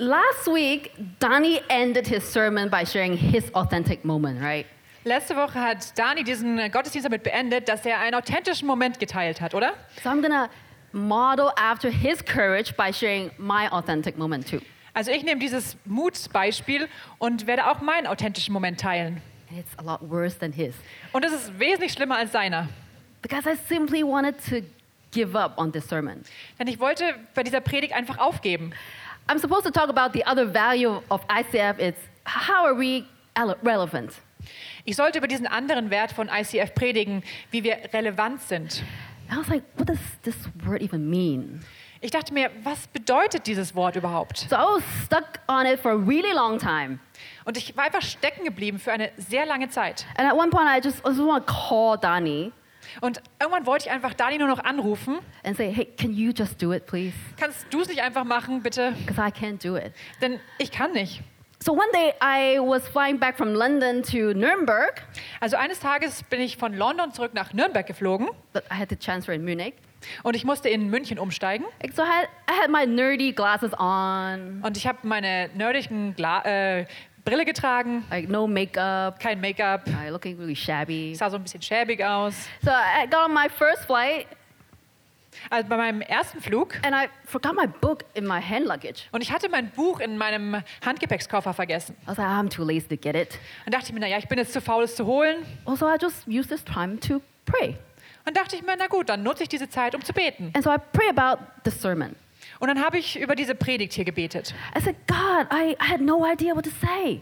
Last week, Donnie ended his sermon by sharing his authentic moment, right? Letzte Woche hat Dani diesen Gottesdienst damit beendet, dass er einen authentischen Moment geteilt hat, oder? So I'm gonna model after his courage by sharing my authentic moment too. Also ich nehme dieses Mutbeispiel und werde auch meinen authentischen Moment teilen. And it's a lot worse than his. Und es ist wesentlich schlimmer als seiner. Because I simply wanted to give up on this sermon. Denn ich wollte bei dieser Predigt einfach aufgeben. I'm supposed to talk about the other value of ICF. It's how are we ele- relevant? Ich sollte über diesen anderen Wert von ICF predigen, wie wir relevant sind. I was like, what does this word even mean? Ich dachte mir, was bedeutet dieses Wort überhaupt? So I was stuck on it for a really long time. Und ich war einfach stecken geblieben für eine sehr lange Zeit. And at one point, I just, I just want to call Donnie Und irgendwann wollte ich einfach Dani nur noch anrufen. and say, hey, can you just do it, please? Kannst du es nicht einfach machen, bitte? Because I can't do it. Denn ich kann nicht. So one day, I was flying back from London to Nuremberg, Also eines Tages bin ich von London zurück nach Nürnberg geflogen but I had to transfer in Munich. und ich musste in München umsteigen. So I had, I had my nerdy glasses on, Und ich habe meine nerdigen Gla äh, Brille getragen, like no makeup, kein Make-up, looking really shabby. sah so ein bisschen schäbig aus. So I got on my first flight, Also bei meinem ersten Flug and I forgot my book in my hand luggage. und ich hatte mein Buch in meinem Handgepäckskoffer vergessen. I was like, I'm too lazy to get it. Dann dachte ich mir, naja, ich bin jetzt zu faul, es zu holen. Also I just used this time to pray. Und dachte ich mir, na gut, dann nutze ich diese Zeit, um zu beten. And so I pray about the sermon. Und dann habe ich über diese Predigt hier gebetet. I said, God, I, I had no idea what to say.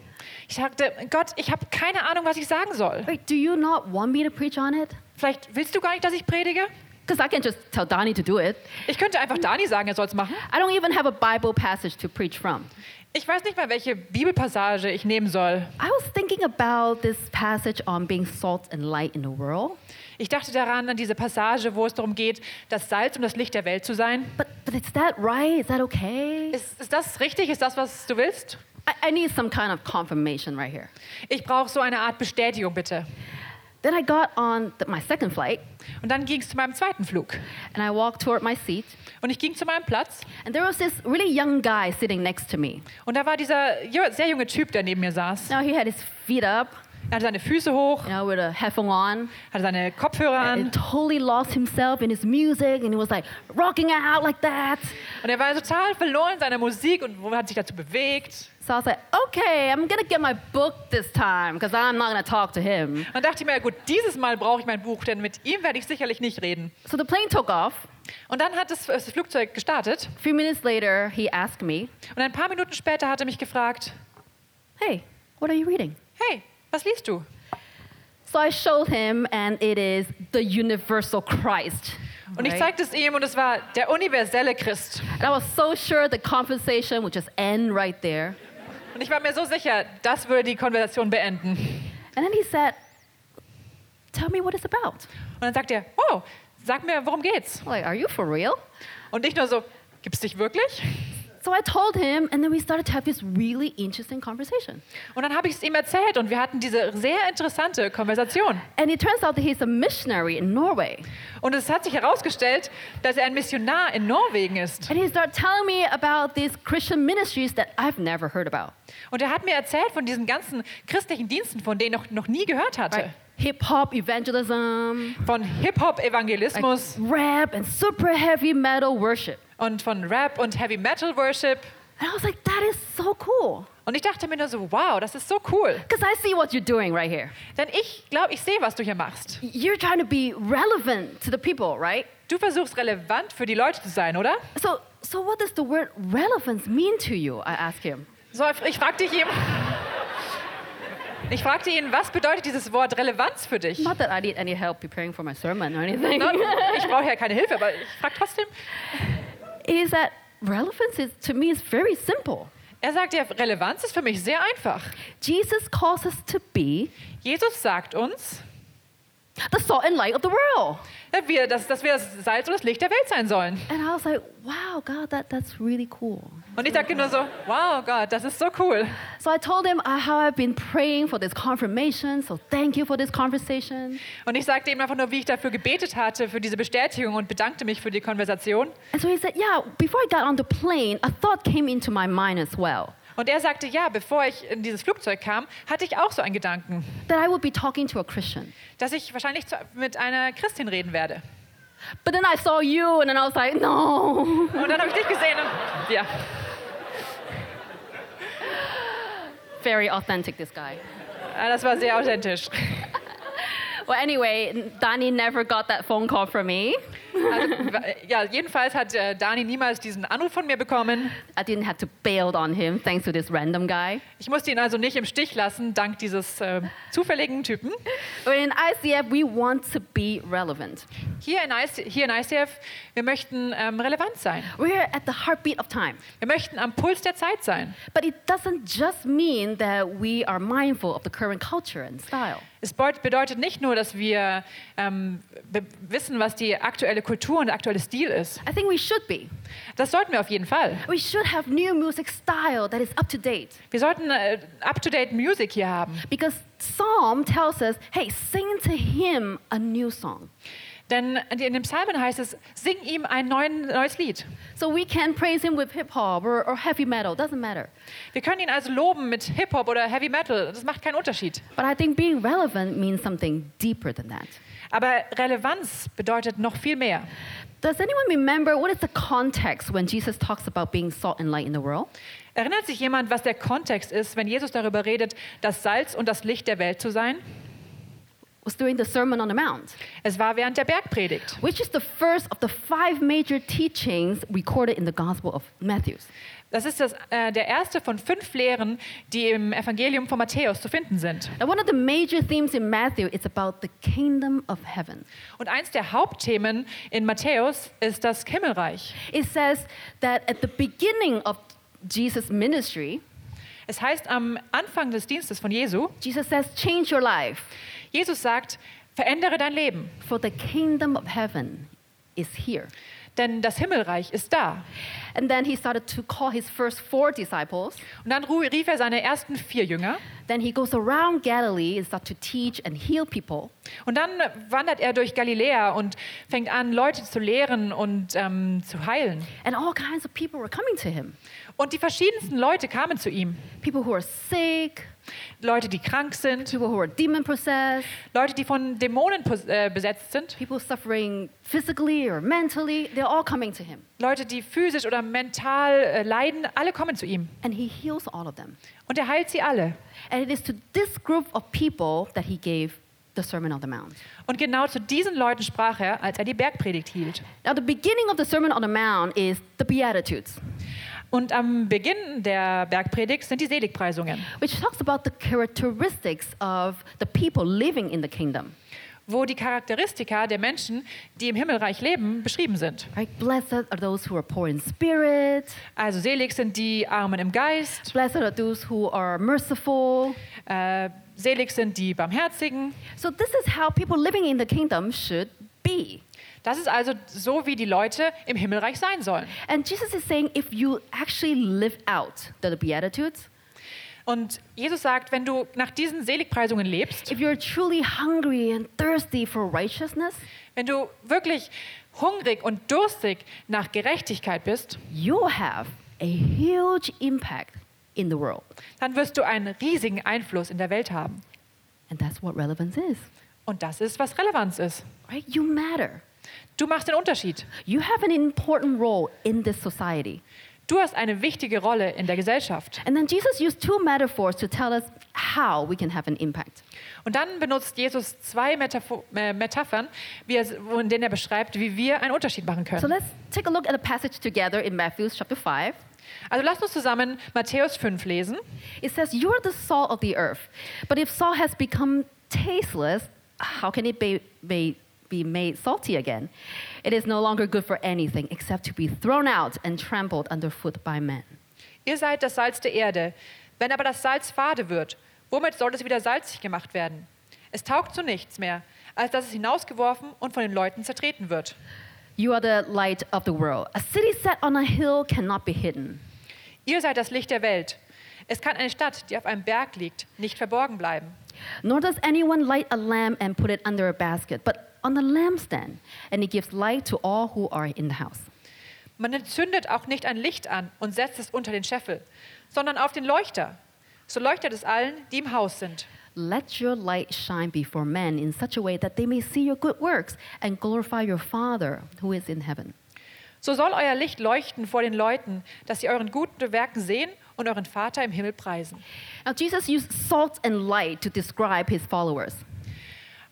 Ich sagte, Gott, ich habe keine Ahnung, was ich sagen soll. Wait, do you not want me to preach on it? Vielleicht willst du gar nicht, dass ich predige? Because I can just tell Donnie to do it. Ich könnte einfach Dani sagen, er soll es machen. I don't even have a Bible passage to preach from. Ich weiß nicht mal, welche Bibelpassage ich nehmen soll. I was thinking about this passage on being salt and light in the world. Ich dachte daran, an diese Passage, wo es darum geht, das Salz und das Licht der Welt zu sein. But, but is that right? Is that okay? Ist, ist das richtig? Ist das, was du willst? I, I need some kind of confirmation right here. Ich brauche so eine Art Bestätigung, bitte. Then I got on the, my second flight Und dann ging es zu meinem zweiten Flug. and I walked toward my seat. Und ich ging zu meinem Platz. And there was this really young guy sitting next to me. Und da war dieser sehr junge Typ, der neben mir saß. Now he had his feet up, Er hatte seine Füße hoch, you know, with a headphone on. hatte seine Kopfhörer and an. totally lost himself in his music and he was like rocking out like that. Und er war total verloren in seiner Musik und hat sich dazu bewegt. So I was like, okay, I'm gonna get my book this time because I'm not gonna talk to him. Dann dachte mir, gut, dieses Mal brauche ich mein Buch, denn mit ihm werde ich sicherlich nicht reden. So the plane took off. Und dann hat das, das Flugzeug gestartet. A few minutes later, he asked me, Und ein paar Minuten später hat er mich gefragt, hey, what are you reading? hey, was liest du? So I showed him and it is the universal Christ. Und ich zeigte es ihm und es war der universelle Christ. And I was so sure the conversation would just end right there. Und ich war mir so sicher, das würde die Konversation beenden. And then he said, tell me what it's about. Und dann sagt er, oh, sag mir, worum geht's? I'm like, are you for real? Und ich nur so, gibt's dich wirklich? So I told him, and then we started to have this really interesting conversation. Und dann habe ich es ihm erzählt und wir hatten diese sehr interessante Konversation. And it turns out that he's a missionary in Norway. Und es hat sich herausgestellt, dass er ein Missionar in Norwegen ist. And he started telling me about these Christian ministries that I've never heard about. Und er hat mir erzählt von diesen ganzen christlichen Diensten, von denen ich noch, noch nie gehört hatte. Right? Hip hop evangelism, Von like Hip-Hop-Evangelismus rap, and super heavy metal worship. Und von Rap und Heavy Metal Worship. And I was like, that is so cool. Und ich dachte mir nur so, wow, das ist so cool. Because I see what you're doing right here. Denn ich glaube, ich sehe, was du hier machst. You're trying to be relevant to the people, right? Du versuchst relevant für die Leute zu sein, oder? So, so what does the word relevance mean to you? I asked him. So, ich fragte ihn, ich fragte ihn, was bedeutet dieses Wort Relevanz für dich? Not that I need any help preparing for my sermon or anything. Na, Ich brauche ja keine Hilfe, aber ich frage trotzdem. Is that relevance is to me is very simple. Er sagt ja, Relevanz ist für mich sehr einfach. Jesus calls us to be Jesus sagt uns, the salt and light of the world. Ja, wir, dass, dass wir das Salz und das Licht der Welt sein sollen. And I was like, wow, God, that, that's really cool. Und ich dachte nur so, wow Gott, das ist so cool. So I told him uh, how I've been praying for this confirmation. So thank you for this conversation. Und ich sagte ihm einfach nur, wie ich dafür gebetet hatte, für diese Bestätigung und bedankte mich für die Konversation. And so he said, yeah, before I got on the plane, a thought came into my mind as well Und er sagte, ja, bevor ich in dieses Flugzeug kam, hatte ich auch so einen Gedanken, that I would be talking to a Christian. dass ich wahrscheinlich zu, mit einer Christin reden werde. But then I saw you, and then I was like, no. Und dann habe ich dich gesehen und ja, Very authentic, this guy. äh, das war sehr authentisch. Well, anyway, Dani never got that phone call from me. Also, ja, jedenfalls hat äh, Dani niemals diesen Anruf von mir bekommen. I didn't have to bail on him thanks to this random guy. Ich musste ihn also nicht im Stich lassen, dank dieses äh, zufälligen Typen. In ICF, we want to be relevant. Hier in, IC, hier in ICF, wir möchten ähm, relevant sein. We're at the heartbeat of time. Wir möchten am Puls der Zeit sein. But it doesn't just mean that we are mindful of the current culture and style. Es bedeutet nicht nur, dass wir ähm, wissen, was die aktuelle Kultur und der aktuelle Stil ist. I think we should be. Das sollten wir auf jeden Fall. We should have new music style that is up to date. Wir sollten äh, up-to-date Music hier haben. Because Psalm tells us, hey, sing to him a new song. Denn in dem Psalmen heißt es, sing ihm ein neuen, neues Lied. So we can praise him with hip hop or, or heavy metal, doesn't matter. Wir können ihn also loben mit Hip-Hop oder Heavy Metal. Das macht keinen Unterschied. But I think being relevant means something deeper than that. Aber Relevanz bedeutet noch viel mehr. Does anyone remember what is the context when Jesus talks about being salt and light in the world? Erinnert sich jemand, was der Kontext ist, wenn Jesus darüber redet, das Salz und das Licht der Welt zu sein? Was during the Sermon on the Mount, Es war während der Bergpredigt. which is the first of the five major teachings recorded in the Gospel of Matthew. Das ist das, äh, der erste von fünf Lehren, die im Evangelium von Matthäus zu finden sind. And one of the major themes in Matthew is about the kingdom of heaven. Und eins der Hauptthemen in Matthäus ist das Himmelreich. It says that at the beginning of Jesus' ministry, Es heißt am Anfang des Dienstes von Jesu, Jesus says, Change your life, Jesus sagt, verändere dein Leben, for the kingdom of heaven is here. Denn das Himmelreich ist da. And then he started to call his first four disciples. Und dann rief er seine ersten vier Jünger Then he goes around Galilee and starts to teach and heal people. und dann wandert er durch Galiläa und fängt an, Leute zu lehren und ähm, zu heilen. And all kinds of people were coming to him. Und die verschiedensten Leute kamen zu ihm. People who are sick, Leute, die krank sind, people who are demon possessed, Leute, die von Dämonen äh, besetzt sind, people suffering physically or mentally, they're all coming to him. Leute, die physisch oder mental äh, leiden, alle kommen zu ihm. And he heals all of them. Und er heilt sie alle. And it is to this group of people that he gave the Sermon on the Mount. Und genau zu diesen Leuten sprach er, als er die Bergpredigt hielt. Now, the beginning of the Sermon on the Mount is the Beatitudes, Und am Beginn der Bergpredigt sind die Seligpreisungen, which talks about the characteristics of the people living in the kingdom. wo die Charakteristika der Menschen, die im Himmelreich leben, beschrieben sind. Right? Blessed are those who are poor in spirit. Also selig sind die Armen im Geist, Blessed are those who are merciful. äh, selig sind die Barmherzigen. So, this is how people living in the kingdom should be. Das ist also so, wie die Leute im Himmelreich sein sollen. And Jesus is saying if you actually live out the Beatitudes, Und Jesus sagt, wenn du nach diesen Seligpreisungen lebst, if you're truly hungry and thirsty for righteousness, wenn du wirklich hungrig und durstig nach Gerechtigkeit bist, you'll have a huge impact in the world. dann wirst du einen riesigen Einfluss in der Welt haben. And that's what relevance is. Und das ist, was Relevanz ist. Right? You matter. Du machst den Unterschied. You have an important role in this society. Du hast eine wichtige Rolle in der Gesellschaft. And then Jesus used two metaphors to tell us how we can have an impact. Und dann benutzt Jesus zwei Metapho äh, Metaphern, wie er, in denen er beschreibt, wie wir einen Unterschied machen So können. let's take a look at a passage together in Matthew chapter 5. Also lasst uns zusammen Matthäus 5 lesen. It says, You are the salt of the earth. But if salt has become tasteless, how can it be, be, be made salty again? It is no longer good for anything except to be thrown out and trampled underfoot by men. Ihr seid das Salz der Erde. Wenn aber das Salz fade wird, womit soll es wieder salzig gemacht werden? Es taugt zu nichts mehr, als dass es hinausgeworfen und von den Leuten zertreten wird. You are the light of the world. A city set on a hill cannot be hidden. Ihr seid das Licht der Welt. Es kann eine Stadt, die auf einem Berg liegt, nicht verborgen bleiben. Nor does anyone light a lamp and put it under a basket, but on the lampstand, and it gives light to all who are in the house. Man entzündet auch nicht ein Licht an und setzt es unter den Scheffel, sondern auf den Leuchter. So leuchtet es allen, die im Haus sind. Let your light shine before men in such a way that they may see your good works and glorify your Father who is in heaven. So soll euer Licht leuchten vor den Leuten, dass sie euren guten Werken sehen und euren Vater im Himmel preisen. Now, Jesus used salt and light to describe his followers.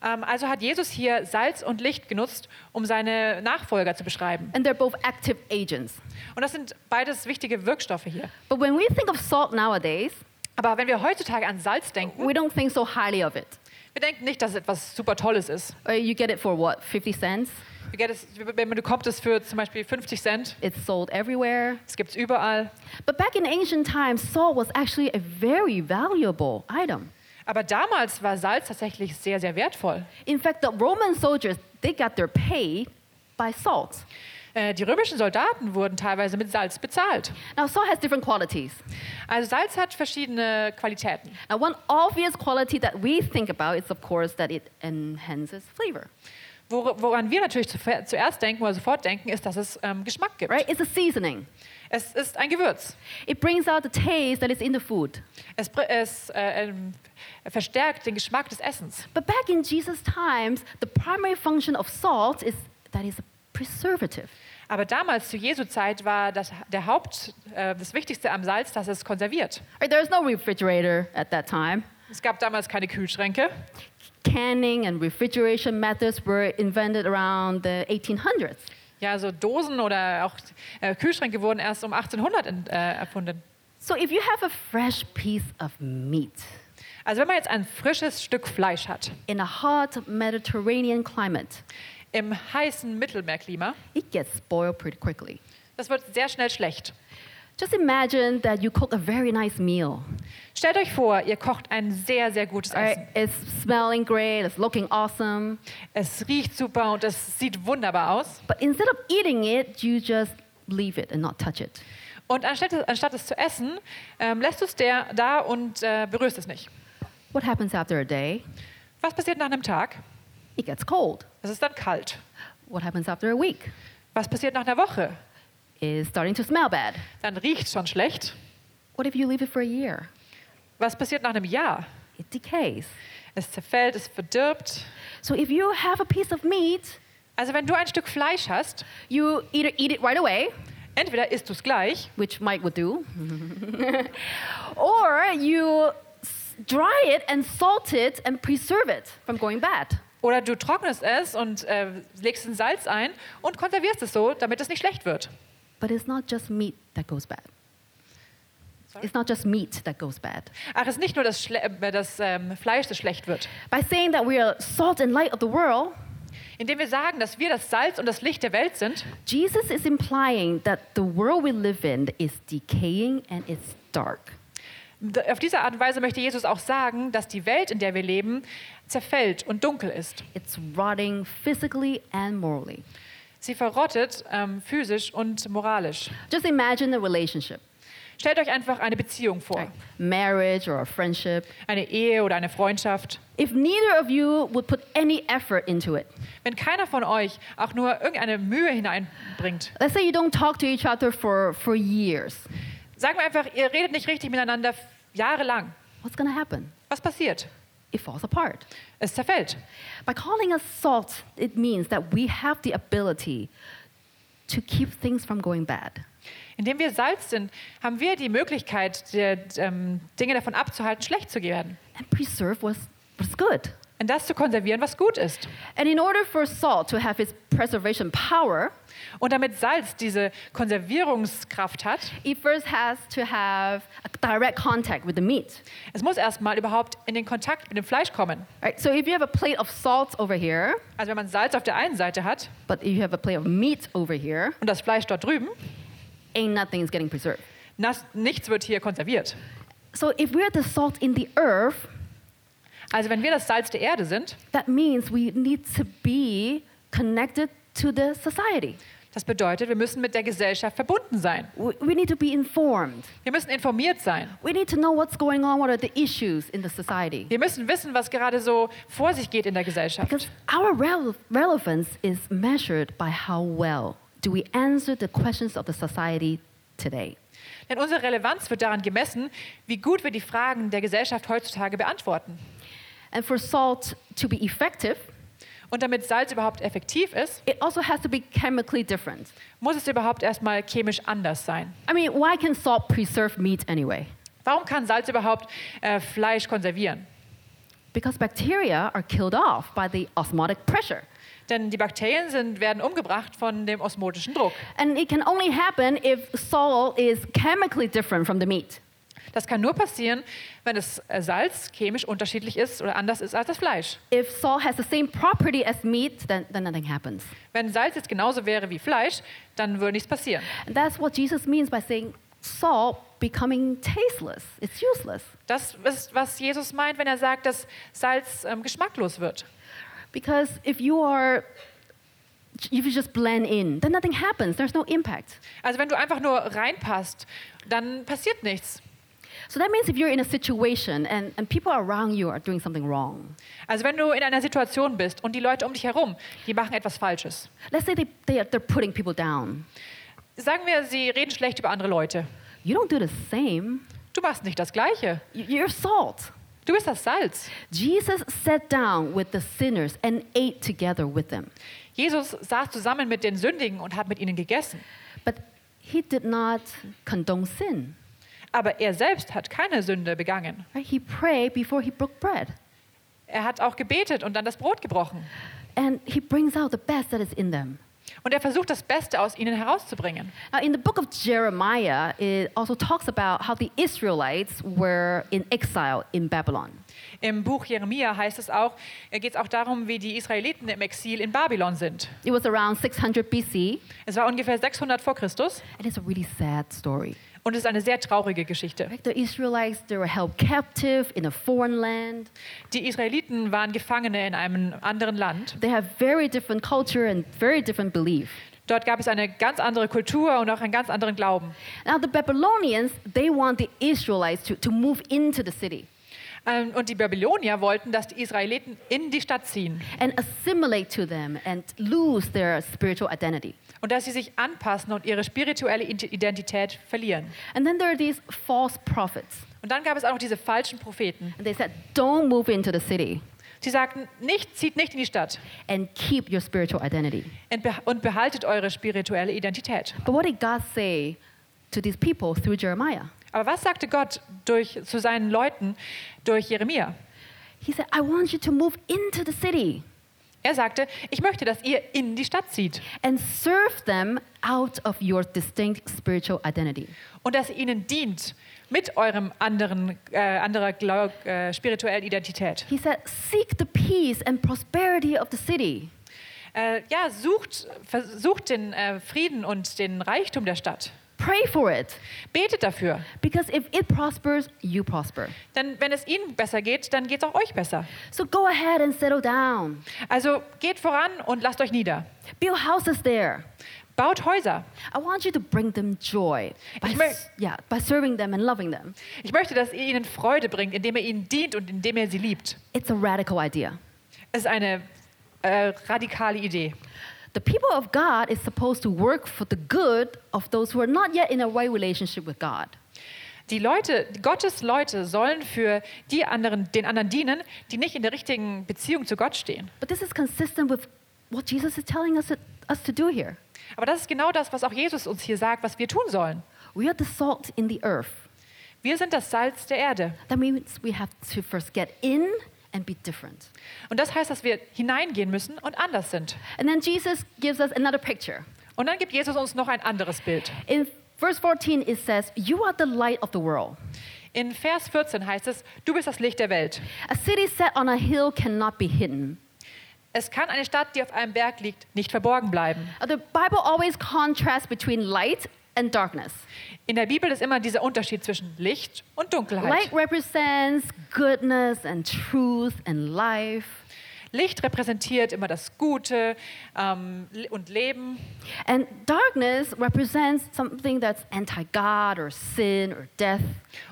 Ähm, also hat Jesus hier Salz und Licht genutzt, um seine Nachfolger zu beschreiben. And they're both active agents. Und das sind beides wichtige Wirkstoffe hier. But when we think of salt nowadays, Aber wenn wir heutzutage an Salz denken, we don't think so highly of it. wir denken nicht, dass es etwas super Tolles ist. Uh, You get it for what, 50 cents? Wir get es- Wenn man bekommt es für zum Beispiel 50 Cent, It's sold everywhere. es gibt es überall. But back in ancient times, salt was actually a very valuable item. Aber damals war Salz tatsächlich sehr, sehr wertvoll. In fact, the Roman soldiers, they got their pay by salt. Äh, Die römischen Soldaten wurden teilweise mit Salz bezahlt. Now, salt has different qualities. Also Salz hat verschiedene Qualitäten. Now, one obvious quality that we think about is, of course, that it enhances flavor, Wor- Woran wir natürlich zuerst denken oder sofort denken, ist, dass es ähm, Geschmack gibt. right? It's a seasoning. Es ist ein Gewürz. It brings out the taste that is in the food. Es, es äh, ähm, verstärkt den Geschmack des Essens. But back in Jesus' times, the primary function of salt is that it's a preservative. Aber damals, zu Jesu Zeit, war das, der Haupt, äh, das Wichtigste am Salz, dass es konserviert. Right? There's no refrigerator at that time. Es gab damals keine Kühlschränke. Canning and refrigeration methods were invented around the 1800s. Ja, also Dosen oder auch äh, Kühlschränke wurden erst um 1800 in, äh, erfunden. So if you have a fresh piece of meat Also wenn man jetzt ein frisches Stück Fleisch hat, in a hot Mediterranean climate, im heißen Mittelmeerklima, it gets spoiled pretty quickly. das wird sehr schnell schlecht. Just imagine that you cook a very nice meal. Stellt euch vor, ihr kocht ein sehr, sehr gutes? Essen. It's smelling great, it's looking awesome, Es riecht super und es sieht wunderbar aus. but instead of eating it, you just leave it and not touch it. Und anstatt, anstatt es zu essen, ähm, lässt du es der, da und äh, berührst es nicht. What happens after a day? Was passiert nach einem Tag? It gets cold. Es ist dann kalt. What happens after a week? Was passiert nach einer Woche? It's starting to smell bad. Dann riecht es schon schlecht. What if you leave it for a year? Was passiert nach einem Jahr? It decays. Es zerfällt, es verdirbt. So if you have a piece of meat, Also wenn du ein Stück Fleisch hast, you either eat it right away, entweder isst du es gleich which Mike would do, or you dry it and salt it and preserve it from going bad. oder du trocknest es und äh, legst ein Salz ein und konservierst es so, damit es nicht schlecht wird. But it's not just meat that goes bad. Sorry? It's not just meat that goes bad. Ach, es ist nicht nur das, Schle äh, das ähm, Fleisch, das schlecht wird. By saying that we are salt and light of the world, Indem wir sagen, dass wir das Salz und das Licht der Welt sind, Jesus is implying that the world we live in is decaying and it's dark. auf diese Art und Weise möchte Jesus auch sagen, dass die Welt, in der wir leben, zerfällt und dunkel ist. It's rotting physically and morally. Sie verrottet ähm, physisch und moralisch. Just imagine a relationship, Stellt euch einfach eine Beziehung vor, like marriage or a friendship. eine Ehe oder eine Freundschaft. If neither of you would put any effort into it, Wenn keiner von euch auch nur irgendeine Mühe hineinbringt, let's say you don't talk to each other for, for years, sagen wir einfach, ihr redet nicht richtig miteinander jahrelang. what's to happen? Was passiert? It falls apart. Es zerfällt. By calling us salt, it means that we have the ability to keep things from going bad. Indem wir Salz sind, haben wir die Möglichkeit, die, ähm, Dinge davon abzuhalten, schlecht zu werden. and preserve what's, what's good. Und das zu konservieren, was gut ist. And in order for salt to have its preservation power, Und damit Salz diese Konservierungskraft hat, it first has to have a direct contact with the meat. es muss erstmal überhaupt in den Kontakt mit dem Fleisch kommen. Right? So if you have a plate of salt over here, Also wenn man Salz auf der einen Seite hat but if you have a plate of meat over here, und das Fleisch dort drüben, ain't nothing is getting preserved. nas, nichts wird hier konserviert. So if we're the salt in the earth, Also wenn wir das Salz der Erde sind, that means we need to be connected to the society. das bedeutet, wir müssen mit der Gesellschaft verbunden sein. We, need to be informed. Wir müssen informiert sein. We need to know what's going on, what are the issues in the society. Wir müssen wissen, was gerade so vor sich geht in der Gesellschaft. Because our rele- relevance is measured by how well do we answer the questions of the society today. Denn unsere Relevanz wird daran gemessen, wie gut wir die Fragen der Gesellschaft heutzutage beantworten. And for salt to be effective, Und damit Salz überhaupt effektiv ist, it also has to be chemically different. muss es überhaupt erstmal chemisch anders sein. I mean, why can salt preserve meat anyway? Warum kann Salz überhaupt äh, Fleisch konservieren? Because bacteria are killed off by the osmotic pressure. Denn die Bakterien sind, werden umgebracht von dem osmotischen Druck. And it can only happen if salt is chemically different from the meat. Das kann nur passieren, wenn das äh, Salz chemisch unterschiedlich ist oder anders ist als das Fleisch. If salt has the same property as meat, then, then nothing happens. Wenn Salz jetzt genauso wäre wie Fleisch, dann würde nichts passieren. And that's what Jesus means by saying salt becoming tasteless. It's useless. Das ist, was Jesus meint, wenn er sagt, dass Salz ähm, geschmacklos wird. Because if you are, if you just blend in, then nothing happens. There's no impact. Also wenn du einfach nur reinpasst, dann passiert nichts. So that means if you're in a situation and, and people around you are doing something wrong, Also wenn du in einer Situation bist und die Leute um dich herum, die machen etwas Falsches. let's say they, they are, they're putting people down. Sagen wir, sie reden schlecht über andere Leute. You don't do the same. Du machst nicht das Gleiche. You- You're salt. Du bist das Salz. Jesus sat down with the sinners and ate together with them. Jesus saß zusammen mit den Sündigen und hat mit ihnen gegessen. But he did not condone sin. Aber er selbst hat keine Sünde begangen. He prayed before he broke bread. Er hat auch gebetet und dann das Brot gebrochen. And he brings out the best that is in them. Und er versucht das Beste aus ihnen herauszubringen. Now, in the book of Jeremiah, it also talks about how the Israelites were in exile in Babylon. Im Buch Jeremia heißt es auch, geht es auch darum, wie die Israeliten im Exil in Babylon sind. It was around 600 BC, Es war ungefähr 600 vor Christus and it's a really sad story. Und es ist eine sehr traurige Geschichte. The Israelites, they were held captive in a foreign land. Die Israeliten waren Gefangene in einem anderen Land. They have very different culture and very different belief. Dort gab es eine ganz andere Kultur und auch einen ganz anderen Glauben. Now, the Babylonians, they want the Israelites to, to move into the city Und die Babylonier wollten, dass die Israeliten in die Stadt ziehen and assimilate to them and lose their spiritual identity. und dass sie sich anpassen und ihre spirituelle Id- Identität verlieren. And then there are these false prophets, Und dann gab es auch noch diese falschen Propheten. and they said, Don't move into the city Sie sagten, nicht, zieht nicht in die Stadt and keep your spiritual identity. und beh- und behaltet eure spirituelle Identität. But what did God say to these people through Jeremiah? Aber was sagte Gott durch, zu seinen Leuten durch Jeremia? He said, I want you to move into the city Er sagte, ich möchte, dass ihr in die Stadt zieht and serve them out of your distinct spiritual identity. und dass ihr ihnen dient mit eurem anderen, äh, anderer äh, spirituellen Identität. He said, Seek the peace and prosperity of the city. Äh, ja, sucht, versucht den äh, Frieden und den Reichtum der Stadt. Pray for it. Betet dafür. Because if it prospers, you prosper. Denn wenn es ihnen besser geht, dann geht es auch euch besser. So go ahead and settle down. Also geht voran und lasst euch nieder. Build houses there. Baut Häuser. I want you to bring them joy by, Ich yeah, by serving them and loving them. Ich möchte, dass ihr ihnen Freude bringt, indem ihr ihnen dient und indem ihr sie liebt. It's a radical idea. Es ist eine äh, radikale Idee. The people of God is supposed to work for the good of those who are not yet in a right relationship with God. Die Leute, Gottes Leute sollen für die anderen, den anderen dienen, die nicht in der richtigen Beziehung zu Gott stehen. But this is consistent with what Jesus is telling us, us to do here. Aber das ist genau das, was auch Jesus uns hier sagt, was wir tun sollen. We are the salt in the earth. Wir sind das Salz der Erde. That means we have to first get in and be different. Und das heißt, dass wir hineingehen müssen und anders sind. And then Jesus gives us another picture. Und dann gibt Jesus uns noch ein anderes Bild. In verse 14, it says, You are the light of the world. In Vers 14 heißt es, du bist das Licht der Welt. A city set on a hill cannot be hidden. Es kann eine Stadt, die auf einem Berg liegt, nicht verborgen bleiben. Uh, The Bible always contrasts between light and darkness. In der Bibel ist immer dieser Unterschied zwischen Licht und Dunkelheit. Light represents goodness and truth and life. Licht repräsentiert immer das Gute ähm, und Leben. And darkness represents something that's anti God or sin or death.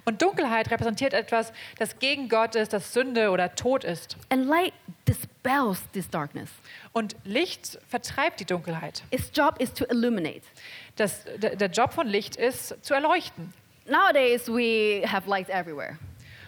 Und Dunkelheit repräsentiert etwas, das gegen Gott ist, das Sünde oder Tod ist. And light dispels this darkness. Und Licht vertreibt die Dunkelheit. Its job is to illuminate. Das, der, der Job von Licht ist, zu erleuchten. Nowadays, we have lights everywhere.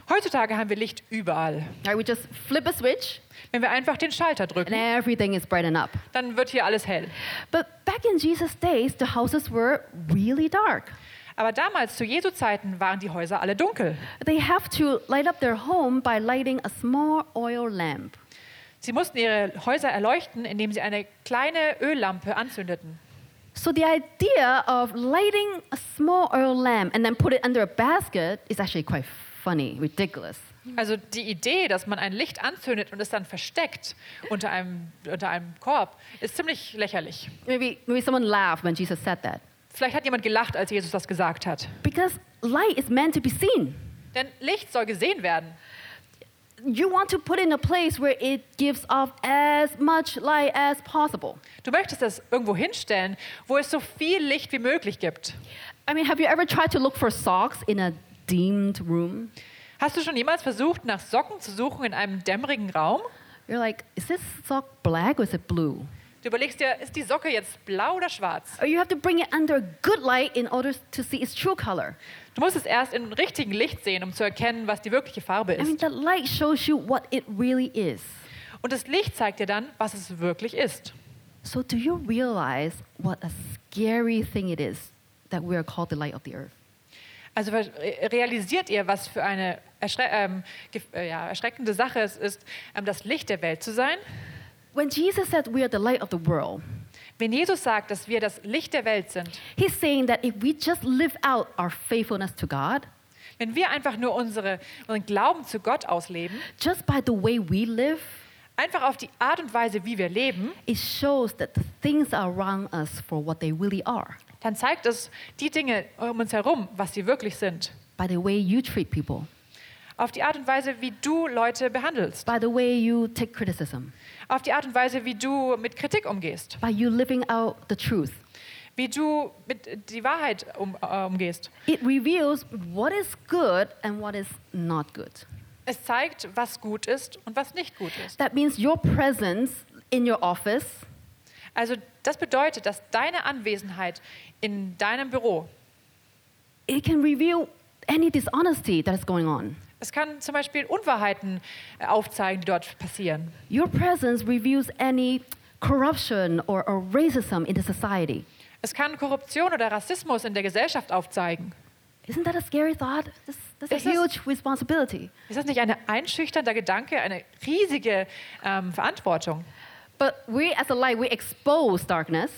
Heutzutage haben wir Licht überall. Right? We just flip a switch Wenn wir einfach den Schalter and drücken, everything is brightened up. dann wird hier alles hell. But back in Jesus' days, the houses were really dark. Aber damals, zu Jesu Zeiten, waren die Häuser alle dunkel. They have to light up their home by lighting a small oil lamp. Sie mussten ihre Häuser erleuchten, indem sie eine kleine Öllampe anzündeten. So the idea of lighting a small oil lamp and then put it under a basket is actually quite funny, ridiculous. Also die Idee, dass man ein Licht anzündet und es dann versteckt unter einem, unter einem Korb, ist ziemlich lächerlich. Maybe, maybe someone laughed when Jesus said that. Vielleicht hat jemand gelacht, als Jesus das gesagt hat. Because light is meant to be seen. Denn Licht soll gesehen werden. You want to put it in a place where it gives off as much light as possible. Du möchtest das irgendwo hinstellen, wo es so viel Licht wie möglich gibt. I mean, have you ever tried to look for socks in a dimmed room? Hast du schon jemals versucht, nach Socken zu suchen in einem dämmerigen Raum? You're like, is this sock black or is it blue? Du überlegst dir, ist die Socke jetzt blau oder schwarz? Or you have to bring it under good light in order to see its true color. Du musst es erst im richtigen Licht sehen, um zu erkennen, was die wirkliche Farbe I mean, ist. the light shows you what it really is. Und das Licht zeigt dir dann, was es wirklich ist. So, do you realize what a scary thing it is that we are called the light of the earth? Also realisiert ihr, was für eine erschre ähm, äh, ja, erschreckende Sache es ist, ähm, das Licht der Welt zu sein? When Jesus said we are the light of the world, Wenn Jesus sagt, dass wir das Licht der Welt sind, he's saying that if we just live out our faithfulness to God, wenn wir einfach nur unsere, unseren Glauben zu Gott ausleben, just by the way we live, einfach auf die Art und Weise, wie wir leben, it shows that the things around us for what they really are. Dann zeigt es die Dinge um uns herum, was sie wirklich sind. By the way you treat people, Auf die Art und Weise, wie du Leute behandelst. by the way you take criticism, Auf die Art und Weise, wie du mit Kritik umgehst. by you living out the truth. Wie du mit die Wahrheit um, äh, umgehst. It reveals what is good and what is not good. Es zeigt, was gut ist und was nicht gut ist. That means your presence in your office, Also das bedeutet, dass deine Anwesenheit in deinem Büro, it can reveal any dishonesty that is going on. es kann zum Beispiel Unwahrheiten äh, aufzeigen, die dort passieren. Your presence reveals any corruption or, or racism in the society. Es kann Korruption oder Rassismus in der Gesellschaft aufzeigen. Isn't that a scary thought? That's, that's a Ist das- huge responsibility. Ist das nicht ein einschüchternder Gedanke, eine riesige ähm, Verantwortung? But we, as a light, we expose darkness,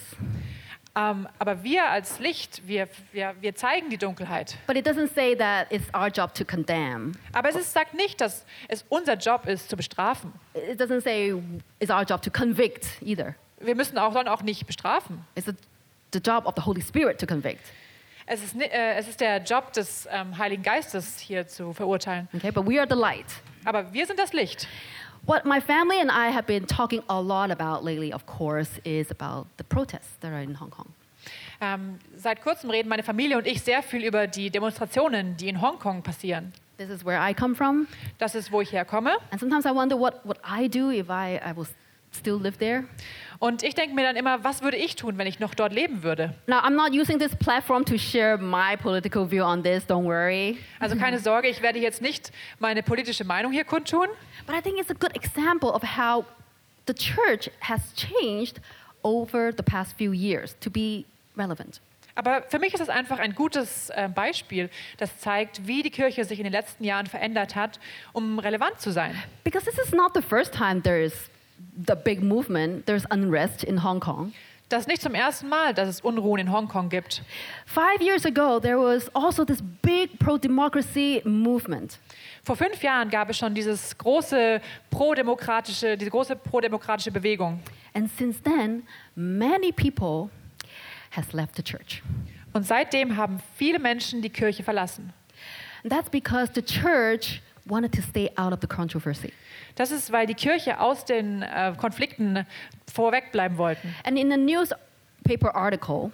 Ähm, aber wir als Licht, wir, wir, wir zeigen die Dunkelheit. but it doesn't say that it's our job to condemn. Aber es ist, sagt nicht, dass es unser Job ist, zu bestrafen. It doesn't say it's our job to convict either. Wir müssen auch dann auch nicht bestrafen. It's the, job of the Holy Spirit to convict. Es ist, äh, es ist der Job des ähm, Heiligen Geistes, hier zu verurteilen. Okay, but we are the light. Aber wir sind das Licht. What my family and I have been talking a lot about lately, of course, is about the protests that are in Hong Kong. Ähm, seit kurzem reden meine Familie und ich sehr viel über die Demonstrationen, die in Hongkong passieren. This is where I come from, Das ist, wo ich herkomme. and sometimes I wonder what would I do if I, I was still live there. Und ich denke mir dann immer, was würde ich tun, wenn ich noch dort leben würde? Now, I'm not using this platform to share my political view on this, don't worry. Also keine Sorge, ich werde jetzt nicht meine politische Meinung hier kundtun. But I think it's a good example of how the church has changed over the past few years to be relevant. Aber für mich ist es einfach ein gutes äh, Beispiel, das zeigt, wie die Kirche sich in den letzten Jahren verändert hat, um relevant zu sein. Because this is not the first time there's the big movement, there's unrest in Hong Kong. Das ist nicht zum ersten Mal, dass es Unruhen in Hongkong gibt. Five years ago, there was also this big pro democracy movement. Vor fünf Jahren gab es schon dieses große prodemokratische, diese große prodemokratische Bewegung. And since then, many people has left the church. Und seitdem haben viele Menschen die Kirche verlassen. And that's because the church wanted to stay out of the controversy. Das ist, weil die Kirche aus den äh, Konflikten vorwegbleiben wollten. And in a newspaper article,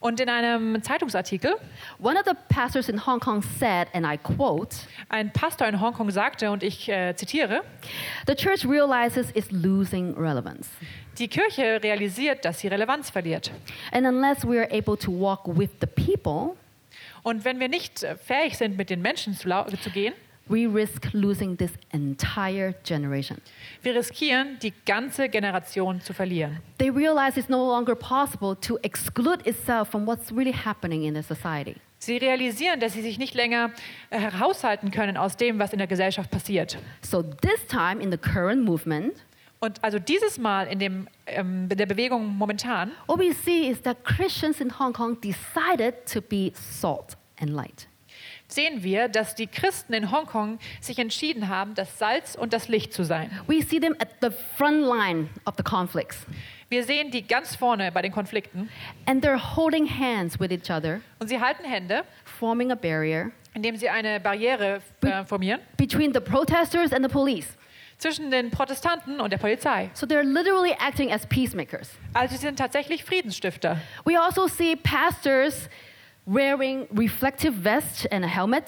Und in einem Zeitungsartikel, one of the pastors in Hong Kong said, and I quote, ein Pastor in Hongkong sagte, und ich äh, zitiere, the church realizes it's losing relevance. die Kirche realisiert, dass sie Relevanz verliert. And unless we are able to walk with the people, Und wenn wir nicht äh, fähig sind, mit den Menschen zu, zu gehen, we risk losing this entire generation. wir riskieren, die ganze Generation zu verlieren. They realize it's no longer possible to exclude itself from what's really happening in the society. Sie realisieren, dass sie sich nicht länger äh, heraushalten können aus dem, was in der Gesellschaft passiert. So this time in the current movement, Und also dieses Mal in, dem, ähm, der Bewegung momentan what we see is that Christians in Hong Kong decided to be salt and light. Sehen wir, dass die Christen in Hongkong sich entschieden haben, das Salz und das Licht zu sein. We see them at the front line of the conflicts, Wir sehen die ganz vorne bei den Konflikten and they're holding hands with each other, und sie halten Hände, forming a barrier indem sie eine Barriere äh, formieren between the protesters and the police. zwischen den Protestanten und der Polizei. So they're literally acting as peacemakers. Also sie sind tatsächlich Friedensstifter. We also see pastors wearing reflective vests and a helmet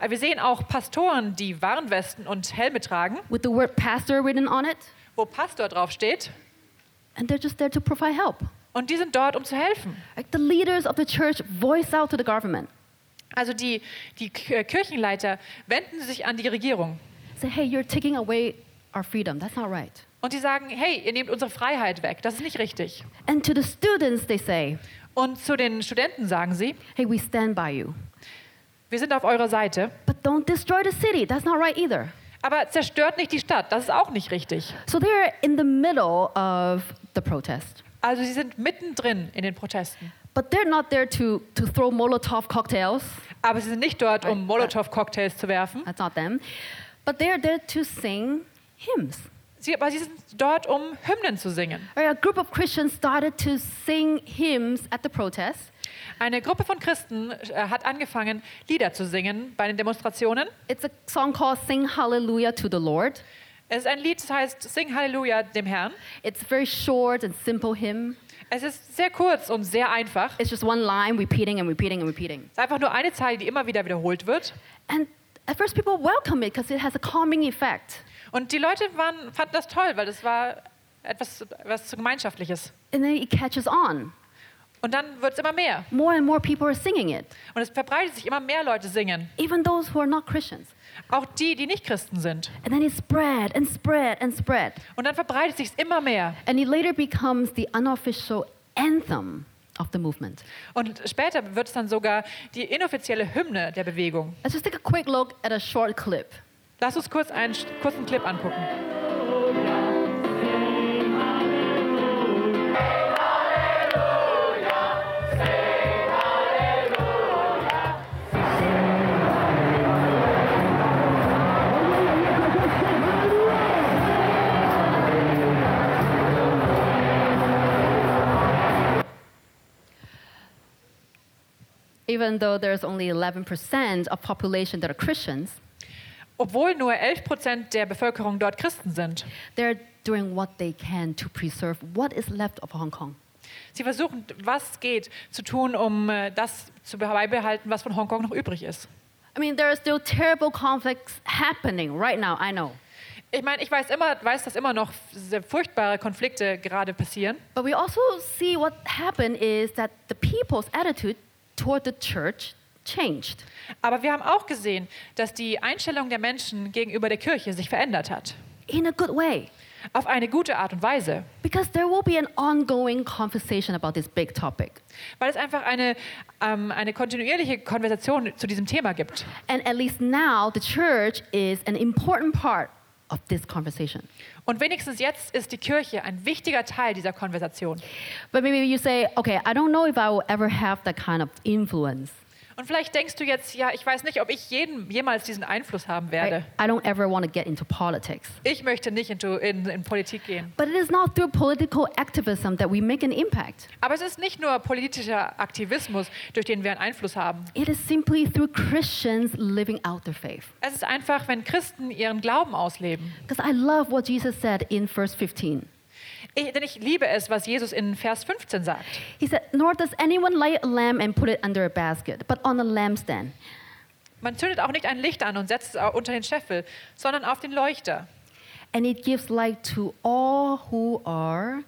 Äh, Wir sehen auch Pastoren, die Warnwesten und Helme tragen, with the word pastor written on it, wo Pastor draufsteht. and they're just there to provide help. Und die sind dort, um zu helfen. Like the leaders of the church voice out to the government, Also die, die äh, Kirchenleiter wenden sich an die Regierung. say, hey, you're taking away our freedom. That's not right. Und die sagen, hey, ihr nehmt unsere Freiheit weg. Das ist nicht richtig. And to the students, they say, Und zu den Studenten sagen sie, hey, we stand by you. wir sind auf eurer Seite, But don't destroy the city. That's not right either. aber zerstört nicht die Stadt. Das ist auch nicht richtig. So they're in the middle of the protest. Also sie sind mittendrin in den Protesten. But they're not there to, to throw Molotov cocktails. Aber sie sind nicht dort, um Molotow-Cocktails zu werfen. That's not them. But they're there to sing hymns. Sie, aber sie sind dort, um Hymnen zu singen. A group of Christians started to sing hymns at the protest. Eine Gruppe von Christen äh, hat angefangen, Lieder zu singen bei den Demonstrationen. It's a song called Sing Hallelujah to the Lord. Es ist ein Lied, das heißt Sing Halleluja dem Herrn. It's a very short and simple hymn. Es ist sehr kurz und sehr einfach. It's just one line repeating and repeating and repeating. Es ist einfach nur eine Zeile, die immer wieder wiederholt wird. And at first, people welcome it because it has a calming effect. Und die Leute waren, fanden das toll, weil das war etwas, etwas Gemeinschaftliches. And then it catches on. Und dann wird es immer mehr. More and more people are singing it, Und es verbreitet sich immer mehr Leute singen. even those who are not Christians. Auch die, die nicht Christen sind. And then it spread and spread and spread. Und dann verbreitet sich immer mehr. And it later becomes the unofficial anthem of the movement. Und später wird es dann sogar die inoffizielle Hymne der Bewegung. Let's just take a quick look at a short clip. Lass uns kurz einen kurzen Clip angucken. Even though there's only 11% of population that are Christians, Obwohl nur 11 Prozent der Bevölkerung dort Christen sind. they're doing what they can to preserve what is left of Hong Kong. Sie versuchen, was geht, zu tun, um äh, das zu beibehalten, was von Hongkong noch übrig ist. I mean, there are still terrible conflicts happening right now, I know. Ich meine, ich weiß, immer, weiß, dass immer noch furchtbare Konflikte gerade passieren. But we also see what happened is that the people's attitude toward the church changed. Aber wir haben auch gesehen, dass die Einstellung der Menschen gegenüber der Kirche sich verändert hat. In a good way. Auf eine gute Art und Weise. Because there will be an ongoing conversation about this big topic. Weil es einfach eine, ähm, eine kontinuierliche Konversation zu diesem Thema gibt. And at least now, the church is an important part of this conversation. Und wenigstens jetzt ist die Kirche ein wichtiger Teil dieser Konversation. But maybe you say, okay, I don't know if I will ever have that kind of influence. Und vielleicht denkst du jetzt, ja, ich weiß nicht, ob ich jeden, jemals diesen Einfluss haben I, werde. I don't ever want to get into politics. Ich möchte nicht into, in, in Politik gehen. But it is not through political activism that we make an impact. Aber es ist nicht nur politischer Aktivismus, durch den wir einen Einfluss haben. It is simply through Christians living out their faith. Es ist einfach, wenn Christen ihren Glauben ausleben. Because I love what Jesus said in verse 15. Ich, denn ich liebe es, was Jesus in Vers 15 sagt. He said, Nor does anyone light a lamp and put it under a basket, but on a lampstand. Man zündet auch nicht ein Licht an und setzt es unter den Scheffel, sondern auf den Leuchter. And it gives light to all who are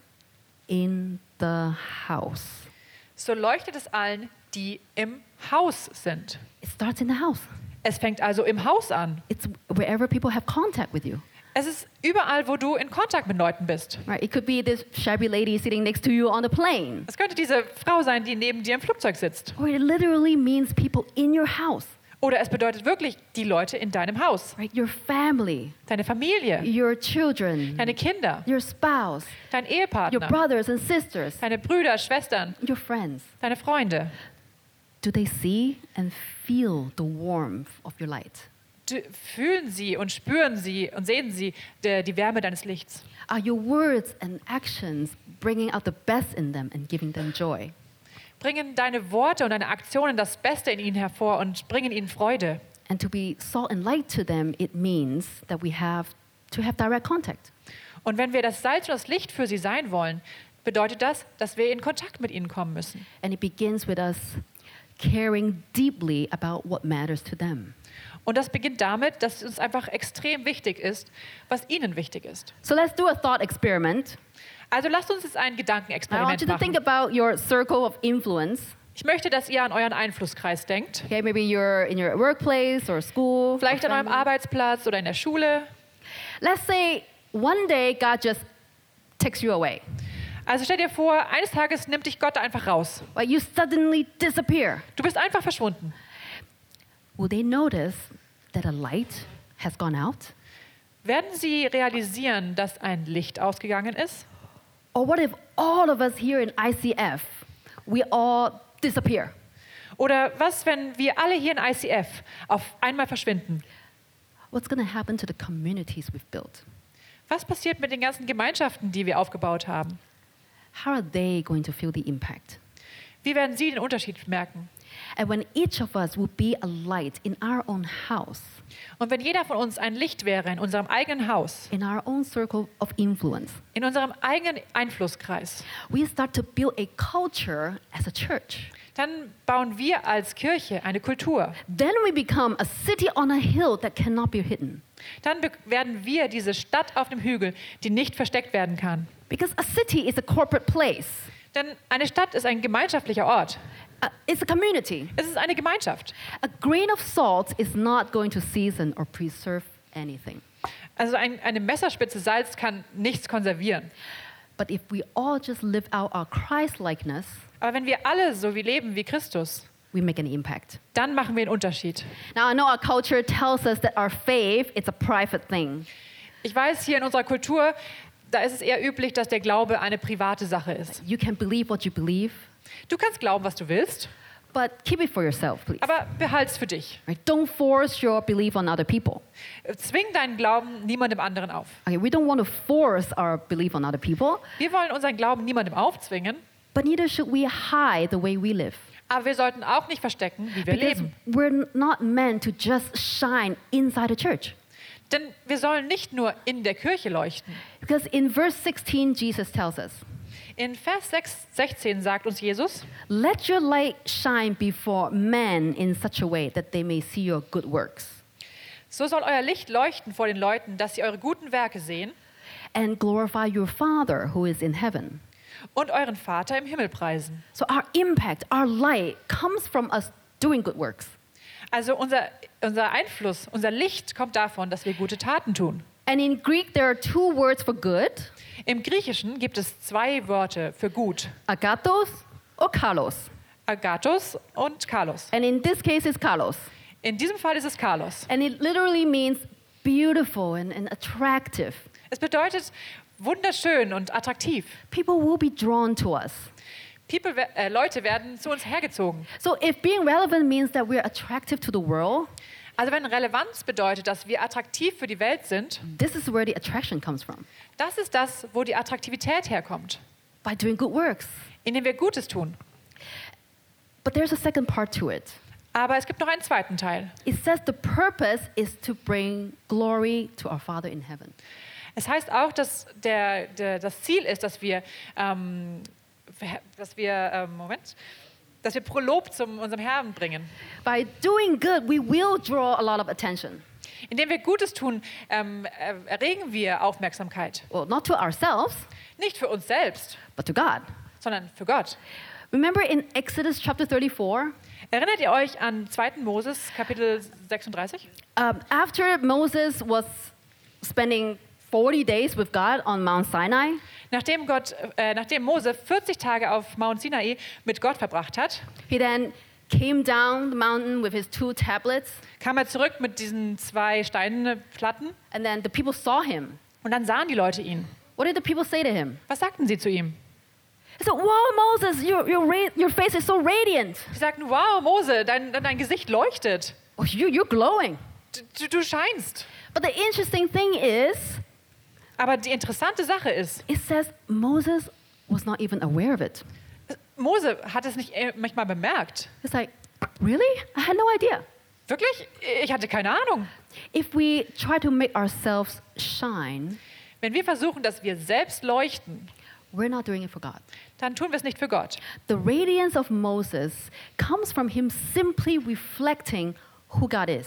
in the house. So leuchtet es allen, die im Haus sind. It starts in the house. Es fängt also im Haus an. It's wherever people have contact with you. Es ist überall, wo du in Kontakt mit Leuten bist. Right? It could be this shabby lady sitting next to you on the plane. Es könnte diese Frau sein, die neben dir im Flugzeug sitzt. Or it literally means people in your house. Oder es bedeutet wirklich die Leute in deinem Haus. Right? Your family, Deine Familie, your children, deine Kinder, your spouse, dein your Ehepartner, brothers and sisters, deine Brüder, Schwestern, your friends. deine Freunde. Do they see and feel the warmth of your light? Fühlen sie und spüren sie und sehen sie die, die Wärme deines Lichts. Are your words and actions bringing out the best in them and giving them joy? Bringen deine Worte und deine Aktionen das Beste in ihnen hervor und bringen ihnen Freude. And to be salt and light to them, it means that we have to have direct contact. Und wenn wir das Salz und das Licht für sie sein wollen, bedeutet das, dass wir in Kontakt mit ihnen kommen müssen. And it begins with us caring deeply about what matters to them. Und das beginnt damit, dass es uns einfach extrem wichtig ist, was ihnen wichtig ist. So let's do a thought experiment. Also lasst uns jetzt ein I want Gedankenexperiment you to think machen. about your circle of influence. Ich möchte, dass ihr an euren Einflusskreis denkt. Okay, maybe you're in your workplace or school. Vielleicht an eurem. Arbeitsplatz oder in der Schule. Let's say one day God just takes you away. Also stell dir vor, eines Tages nimmt dich Gott einfach raus. Like you suddenly disappear. Du bist einfach verschwunden. Will they notice that a light has gone out? Werden sie realisieren, dass ein Licht ausgegangen ist? Or what if all of us here in ICF, we all disappear? Oder was, wenn wir alle hier in ICF auf einmal verschwinden? What's going to happen to the communities we've built? Was passiert mit den ganzen Gemeinschaften, die wir aufgebaut haben? How are they going to feel the impact? Wie werden sie den Unterschied merken? And when each of us will be a light in our own house, Und wenn jeder von uns ein Licht wäre in unserem eigenen Haus, in our own circle of influence, in unserem eigenen Einflusskreis, we start to build a culture as a church. dann bauen wir als Kirche eine Kultur. Then we become a city on a hill that cannot be hidden. Dann werden wir diese Stadt auf dem Hügel, die nicht versteckt werden kann. Because a city is a corporate place, Denn eine Stadt ist ein gemeinschaftlicher Ort. Uh, it's a community. Es ist eine Gemeinschaft. A grain of salt is not going to season or preserve anything. Also ein, eine Messerspitze Salz kann nichts konservieren. But if we all just live out our Christ likeness, Aber wenn wir alle so wie leben wie Christus, we make an impact. dann machen wir einen Unterschied. Now, I know our culture tells us that our faith is a private thing. Ich weiß, hier in unserer Kultur, da ist es eher üblich, dass der Glaube eine private Sache ist. You can believe what you believe, Du kannst glauben, was du willst, but keep it for yourself, please. aber behalt's für dich. Right? Don't force your belief on other people. Zwing deinen Glauben niemandem anderen auf. Okay, we don't want to force our belief on other people, Wir wollen unseren Glauben niemandem aufzwingen, but neither should we hide the way we live. aber wir sollten auch nicht verstecken, wie wir Because leben. we're not meant to just shine inside a church. Denn wir sollen nicht nur in der Kirche leuchten. Because in verse 16, Jesus tells us, In Vers 6, 16 sagt uns Jesus, Let your light shine before men in such a way that they may see your good works so soll euer Licht leuchten vor den Leuten, dass sie eure guten Werke sehen and glorify your Father who is in heaven. und euren Vater im Himmel preisen. So our impact, our light comes from us doing good works. Also unser, unser Einfluss, unser Licht kommt davon, dass wir gute Taten tun. And in Greek, there are two words for good Im Griechischen gibt es zwei Wörter für gut, agathos or kalos. Agathos und Kalos. And in this case, it's kalos. In diesem Fall ist es Kalos. And it literally means beautiful and, and attractive. Es bedeutet wunderschön und attraktiv. People will be drawn to us. People, äh, Leute werden zu uns hergezogen. So if being relevant means that we're attractive to the world, Also wenn Relevanz bedeutet, dass wir attraktiv für die Welt sind, this is where the attraction comes from. das ist das, wo die Attraktivität herkommt, By doing good works. indem wir Gutes tun. But there's a second part to it. Aber es gibt noch einen zweiten Teil. It says the purpose is to bring glory to our Father in heaven. Es heißt auch, dass der, der, das Ziel ist, dass wir, ähm, dass wir ähm, Moment, dass wir Prolog zu unserem Herrn bringen. By doing good, we will draw a lot of attention. Indem wir Gutes tun, ähm, er- erregen wir Aufmerksamkeit. Well, not to ourselves, Nicht für uns selbst, but to God. sondern für Gott. Remember in Exodus chapter 34, Erinnert ihr euch an 2. Moses, Kapitel 36? um, after Moses was spending 40 days with God on Mount Sinai, Nachdem, Gott, äh, nachdem Mose 40 Tage auf Mount Sinai mit Gott verbracht hat, he then came down the mountain with his two tablets, kam er zurück mit diesen zwei Steinplatten and then the people saw him. und dann sahen die Leute ihn. What did the people say to him? Was sagten sie zu ihm? They said, Whoa, Moses, your, your, ra- your face is so radiant. Sie sagten, wow, Mose, dein, dein Gesicht leuchtet. Oh, you, you're glowing. Du, du, du scheinst. But the interesting thing is, Aber die interessante Sache ist, it says Moses was not even aware of it. Mose hat es nicht äh, manchmal bemerkt. It's like, really? I had no idea. Wirklich? Ich hatte keine Ahnung. If we try to make ourselves shine, Wenn wir versuchen, dass wir selbst leuchten, we're not doing it for God. dann tun wir es nicht für Gott. The radiance of Moses comes from him simply reflecting who God is.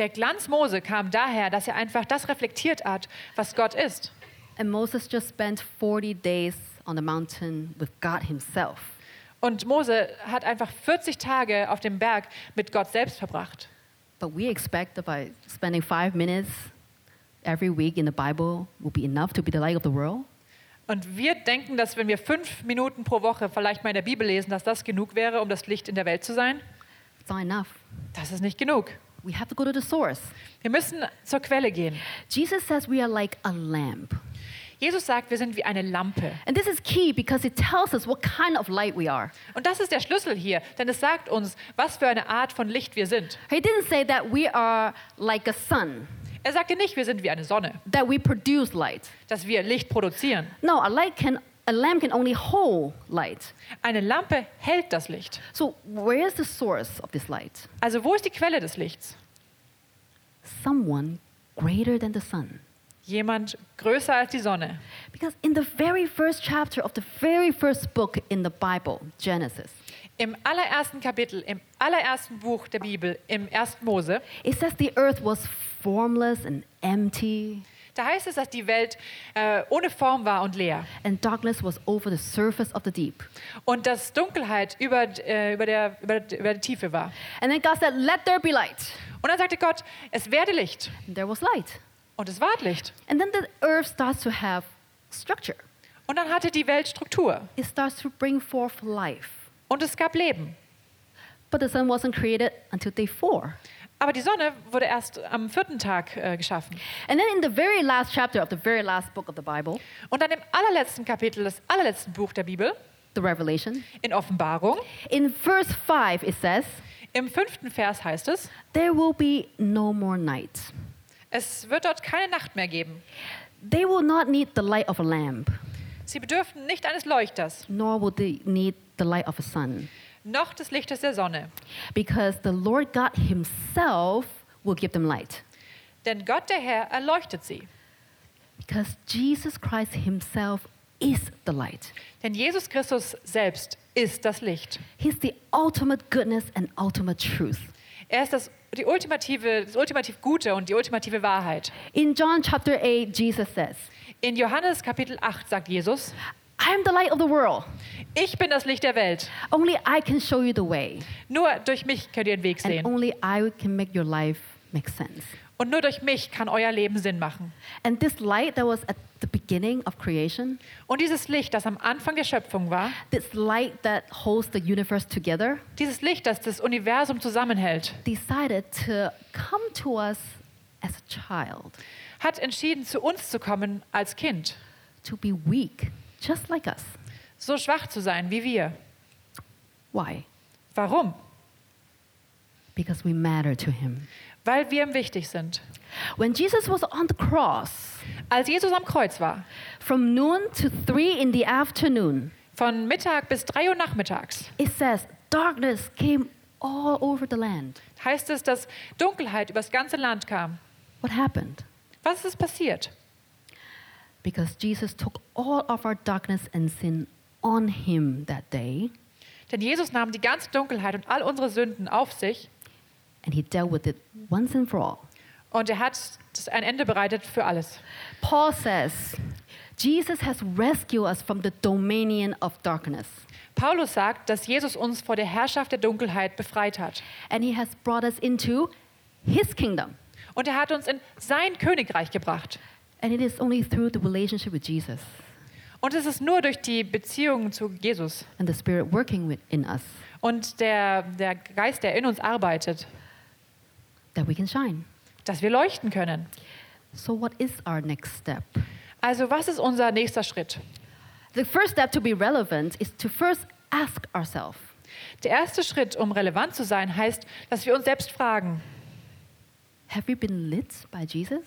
Der Glanz Mose kam daher, dass er einfach das reflektiert hat, was Gott ist. And Moses just spent 40 days on the mountain with God himself. Und Mose hat einfach 40 Tage auf dem Berg mit Gott selbst verbracht. But we expect that by spending five minutes every week in the Bible will be enough to be the light of the world. Und wir denken, dass wenn wir fünf Minuten pro Woche vielleicht mal in der Bibel lesen, dass das genug wäre, um das Licht in der Welt zu sein. It's not enough. Das ist nicht genug. We have to go to the source. Wir müssen zur Quelle gehen. Jesus says we are like a lamp. Jesus sagt, wir sind wie eine Lampe. And this is key because it tells us what kind of light we are. Und das ist der Schlüssel hier, denn es sagt uns, was für eine Art von Licht wir sind. He didn't say that we are like a sun, Er sagte nicht, wir sind wie eine Sonne, that we produce light. dass wir Licht produzieren. No, a light can a lamp can only hold light. Eine Lampe hält das Licht. So where is the source of this light? Also wo ist die Quelle des Lichts? Someone greater than the sun. Jemand größer als die Sonne. Because in the very first chapter of the very first book in the Bible, Genesis, Im allerersten Kapitel, im allerersten Buch der Bibel, im 1. Mose, it says the earth was formless and empty, da heißt es, dass die Welt äh, ohne Form war und leer. and darkness was over the surface of the deep. Und dass Dunkelheit über, äh, über, der, über, über der Tiefe war. And then God said, Let there be light. Und dann sagte Gott, es werde Licht. And there was light. Und es ward Licht. And then the earth starts to have structure. Und dann hatte die Welt Struktur. It starts to bring forth life. Und es gab Leben. But the sun wasn't created until day four. Aber die Sonne wurde erst am vierten Tag äh, geschaffen. And then in the very last chapter of the very last book of the Bible, Und dann im allerletzten Kapitel des allerletzten Buch der Bibel, the Revelation, in Offenbarung, in verse 5, it says, im fünften Vers heißt es, There will be no more night. es wird dort keine Nacht mehr geben. They will not need the light of a lamp, Sie bedürften nicht eines Leuchters, nor will they need the light of a sun, noch des Lichtes der Sonne. because the Lord God Himself will give them light. Denn Gott der Herr erleuchtet sie. Because Jesus Christ Himself is the light. Denn Jesus Christus selbst ist das Licht. He's the ultimate goodness and ultimate truth. Er ist das, die ultimative, das ultimativ Gute und die ultimative Wahrheit. In John chapter 8, Jesus says, In Johannes Kapitel 8 sagt Jesus, I am the light of the world. ich bin das Licht der Welt. Only I can show you the way, Nur durch mich könnt ihr den Weg and sehen. only I can make your life make sense. Und nur durch mich kann euer Leben Sinn machen. And this light that was at the beginning of creation, Und dieses Licht, das am Anfang der Schöpfung war, this light that holds the universe together, dieses Licht, das das Universum zusammenhält, decided to come to us as a child, hat entschieden, zu uns zu kommen als Kind, to be weak, just like us. so schwach zu sein wie wir. Why? Warum? Because we matter to him. Weil wir ihm wichtig sind. When Jesus was on the cross, Als Jesus am Kreuz war, from noon to 3 in the afternoon, von Mittag bis 3 Uhr nachmittags, it says darkness came all over the land. heißt es, dass Dunkelheit übers ganze Land kam. What happened? Was ist passiert? Because Jesus took all of our darkness and sin on him that day, Denn Jesus nahm die ganze Dunkelheit und all unsere Sünden auf sich and he dealt with it once and for all. und er hat ein Ende bereitet für alles. Paul says, Jesus has rescued us from the dominion of darkness, Paulus sagt, dass Jesus uns vor der Herrschaft der Dunkelheit befreit hat. and he has brought us into his kingdom. Und er hat uns in sein Königreich gebracht. And it is only through the relationship with Jesus Und es ist nur durch die Beziehung zu Jesus and the Spirit working within us und der, der Geist, der in uns arbeitet, that we can shine. dass wir leuchten können. So, what is our next step? Also was ist unser nächster Schritt? The first step to be relevant is to first ask ourselves Der erste Schritt, um relevant zu sein, heißt, dass wir uns selbst fragen, Have we been lit by Jesus?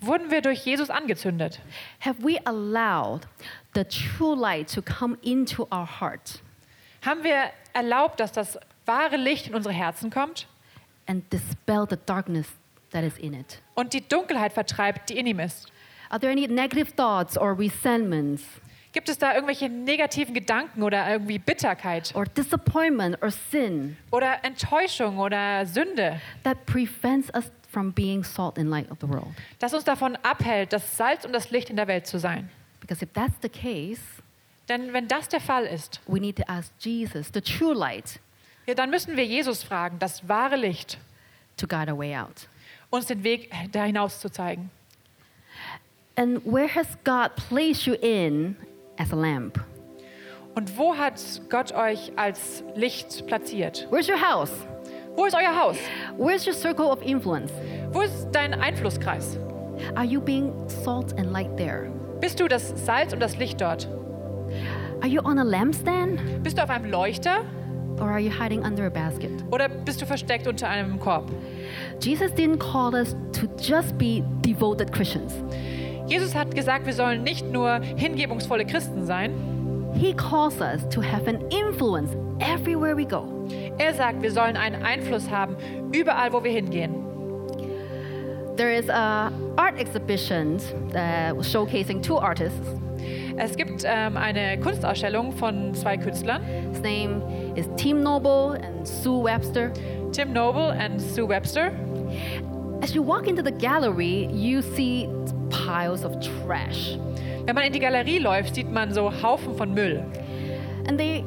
Wurden wir durch Jesus angezündet? Have we allowed the true light to come into our heart Haben wir erlaubt, dass das wahre Licht in unsere Herzen kommt and dispel the darkness that is in it? und die Dunkelheit vertreibt, die in ihm ist? Are there any negative thoughts or resentments Gibt es da irgendwelche negativen Gedanken oder irgendwie Bitterkeit or disappointment or sin oder Enttäuschung oder Sünde, that prevents us from being salt and light of the world? das uns davon abhält, das Salz und das Licht in der Welt zu sein? Because if that's the case, Denn wenn das der Fall ist, we need to ask Jesus, the true light, ja, dann müssen wir Jesus fragen, das wahre Licht, to guide our way out. uns den Weg da hinaus zu zeigen. And where has God placed you in as a lamp? Und wo hat Gott euch als Licht platziert? Where's your house? Wo ist euer Haus? Where's your circle of influence? Wo ist dein Einflusskreis? Are you being salt and light there? Bist du das Salz und das Licht dort? Are you on a lampstand Bist du auf einem Leuchter or are you hiding under a basket? oder bist du versteckt unter einem Korb? Jesus didn't call us to just be devoted Christians. Jesus hat gesagt, wir sollen nicht nur hingebungsvolle Christen sein. He calls us to have an influence everywhere we go. Er sagt, wir sollen einen Einfluss haben überall, wo wir hingehen. There is a art exhibition that was showcasing two artists. Es gibt ähm, eine Kunstausstellung von zwei Künstlern, His name is Tim Noble and Sue Webster. Tim Noble und Sue Webster. As you walk into the gallery, you see piles of trash. Wenn man in die Galerie läuft, sieht man so Haufen von Müll. And they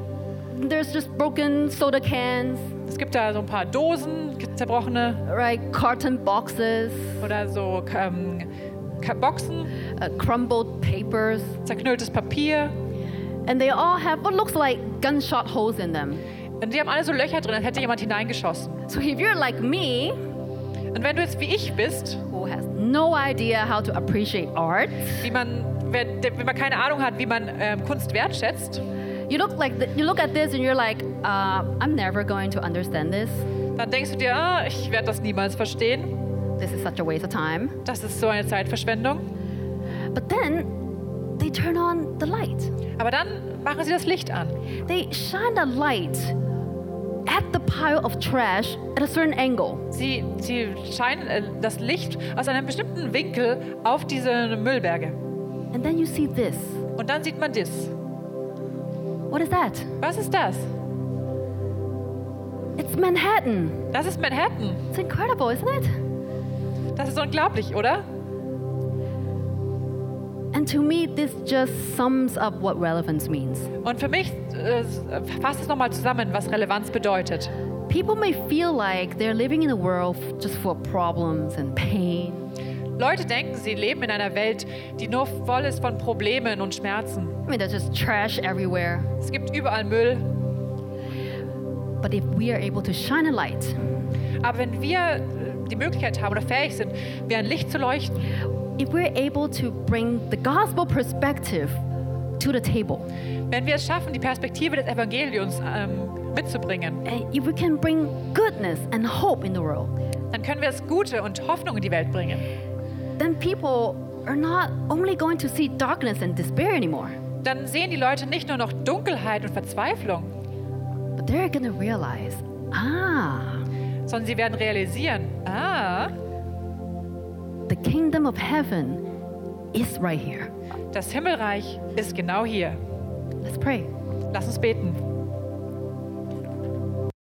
there's just broken soda cans, Es gibt da so ein paar Dosen, zerbrochene right? Carton boxes, oder so ähm, Boxen, uh, crumbled papers, zerknülltes Papier. and they all have what looks like gunshot holes in them. Und die haben alle so Löcher drin, als hätte jemand hineingeschossen. So if you're like me, Und wenn du jetzt wie ich bist, who has no idea how to appreciate art, wie man, wenn, wenn man keine Ahnung hat, wie man ähm, Kunst wertschätzt, you look like th- you look at this and you're like, uh, I'm never going to understand this. dann denkst du dir, ah, ich werde das niemals verstehen. This is such a waste of time. Das ist so eine Zeitverschwendung. But then they turn on the light. Aber dann machen sie das Licht an. They shine the light at the pile of trash at a certain angle. Sie, sie scheinen äh, das Licht aus einem bestimmten Winkel auf diese Müllberge. And then you see this. Und dann sieht man das. What is that? Was ist das? It's Manhattan. Das ist Manhattan. It's incredible, isn't it? Das ist unglaublich, oder? And to me, this just sums up what relevance means. Und für mich äh, fasst es nochmal zusammen, was Relevanz bedeutet. People may feel like they're living in a world just full of problems and pain. Leute denken, sie leben in einer Welt, die nur voll ist von Problemen und Schmerzen. I mean, there's just trash everywhere. Es gibt überall Müll. But if we are able to shine a light, Aber wenn wir äh, die Möglichkeit haben oder fähig sind, wie ein Licht zu leuchten, if we're able to bring the gospel perspective to the table, Wenn wir es schaffen, die Perspektive des Evangeliums ähm, mitzubringen, and if we can bring goodness and hope in the world, dann können wir es Gute und Hoffnung in die Welt bringen. then people are not only going to see darkness and despair anymore, Dann sehen die Leute nicht nur noch Dunkelheit und Verzweiflung, but they're to realize, ah, sondern sie werden realisieren, ah, the kingdom of heaven is right here. das Himmelreich ist genau hier. Let's pray. Lass uns beten.